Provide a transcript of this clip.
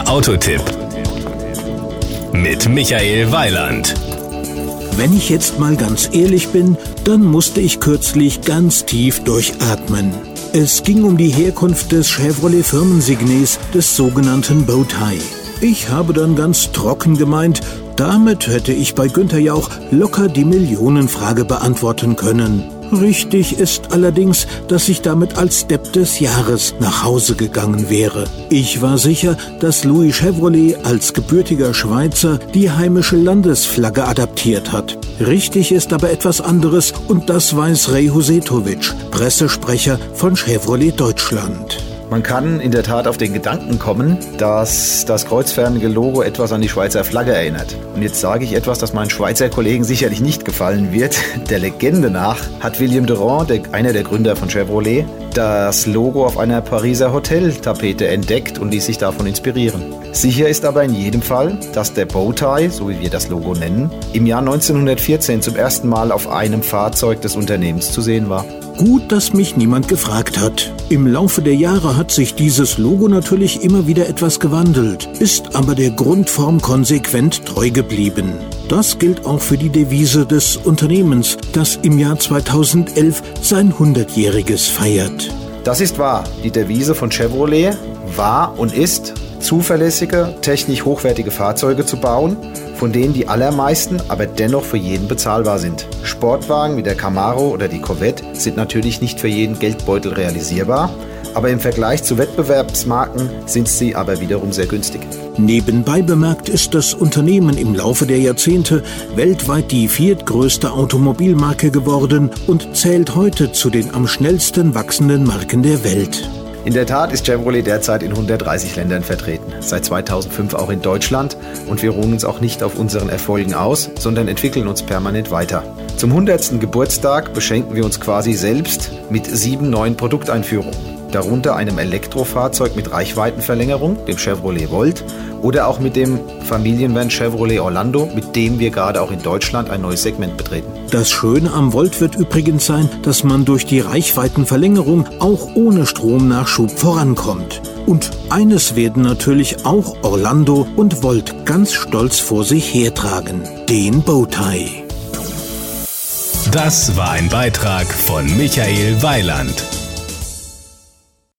Der Autotipp mit Michael Weiland. Wenn ich jetzt mal ganz ehrlich bin, dann musste ich kürzlich ganz tief durchatmen. Es ging um die Herkunft des Chevrolet Firmensignes des sogenannten Bowtie. Ich habe dann ganz trocken gemeint, damit hätte ich bei Günther Jauch locker die Millionenfrage beantworten können. Richtig ist allerdings, dass ich damit als Depp des Jahres nach Hause gegangen wäre. Ich war sicher, dass Louis Chevrolet als gebürtiger Schweizer die heimische Landesflagge adaptiert hat. Richtig ist aber etwas anderes und das weiß Ray Husetovic, Pressesprecher von Chevrolet Deutschland. Man kann in der Tat auf den Gedanken kommen, dass das kreuzförmige Logo etwas an die Schweizer Flagge erinnert. Und jetzt sage ich etwas, das meinen Schweizer Kollegen sicherlich nicht gefallen wird. Der Legende nach hat William Durand, einer der Gründer von Chevrolet, das Logo auf einer Pariser Hoteltapete entdeckt und ließ sich davon inspirieren. Sicher ist aber in jedem Fall, dass der Bowtie, so wie wir das Logo nennen, im Jahr 1914 zum ersten Mal auf einem Fahrzeug des Unternehmens zu sehen war. Gut, dass mich niemand gefragt hat. Im Laufe der Jahre hat sich dieses Logo natürlich immer wieder etwas gewandelt, ist aber der Grundform konsequent treu geblieben. Das gilt auch für die Devise des Unternehmens, das im Jahr 2011 sein 100-jähriges feiert. Das ist wahr. Die Devise von Chevrolet war und ist zuverlässige, technisch hochwertige Fahrzeuge zu bauen, von denen die allermeisten aber dennoch für jeden bezahlbar sind. Sportwagen wie der Camaro oder die Corvette sind natürlich nicht für jeden Geldbeutel realisierbar, aber im Vergleich zu Wettbewerbsmarken sind sie aber wiederum sehr günstig. Nebenbei bemerkt ist das Unternehmen im Laufe der Jahrzehnte weltweit die viertgrößte Automobilmarke geworden und zählt heute zu den am schnellsten wachsenden Marken der Welt. In der Tat ist Chevrolet derzeit in 130 Ländern vertreten, seit 2005 auch in Deutschland und wir ruhen uns auch nicht auf unseren Erfolgen aus, sondern entwickeln uns permanent weiter. Zum 100. Geburtstag beschenken wir uns quasi selbst mit sieben neuen Produkteinführungen darunter einem Elektrofahrzeug mit Reichweitenverlängerung, dem Chevrolet Volt, oder auch mit dem Familienvan Chevrolet Orlando, mit dem wir gerade auch in Deutschland ein neues Segment betreten. Das Schöne am Volt wird übrigens sein, dass man durch die Reichweitenverlängerung auch ohne Stromnachschub vorankommt. Und eines werden natürlich auch Orlando und Volt ganz stolz vor sich hertragen, den Bowtie. Das war ein Beitrag von Michael Weiland.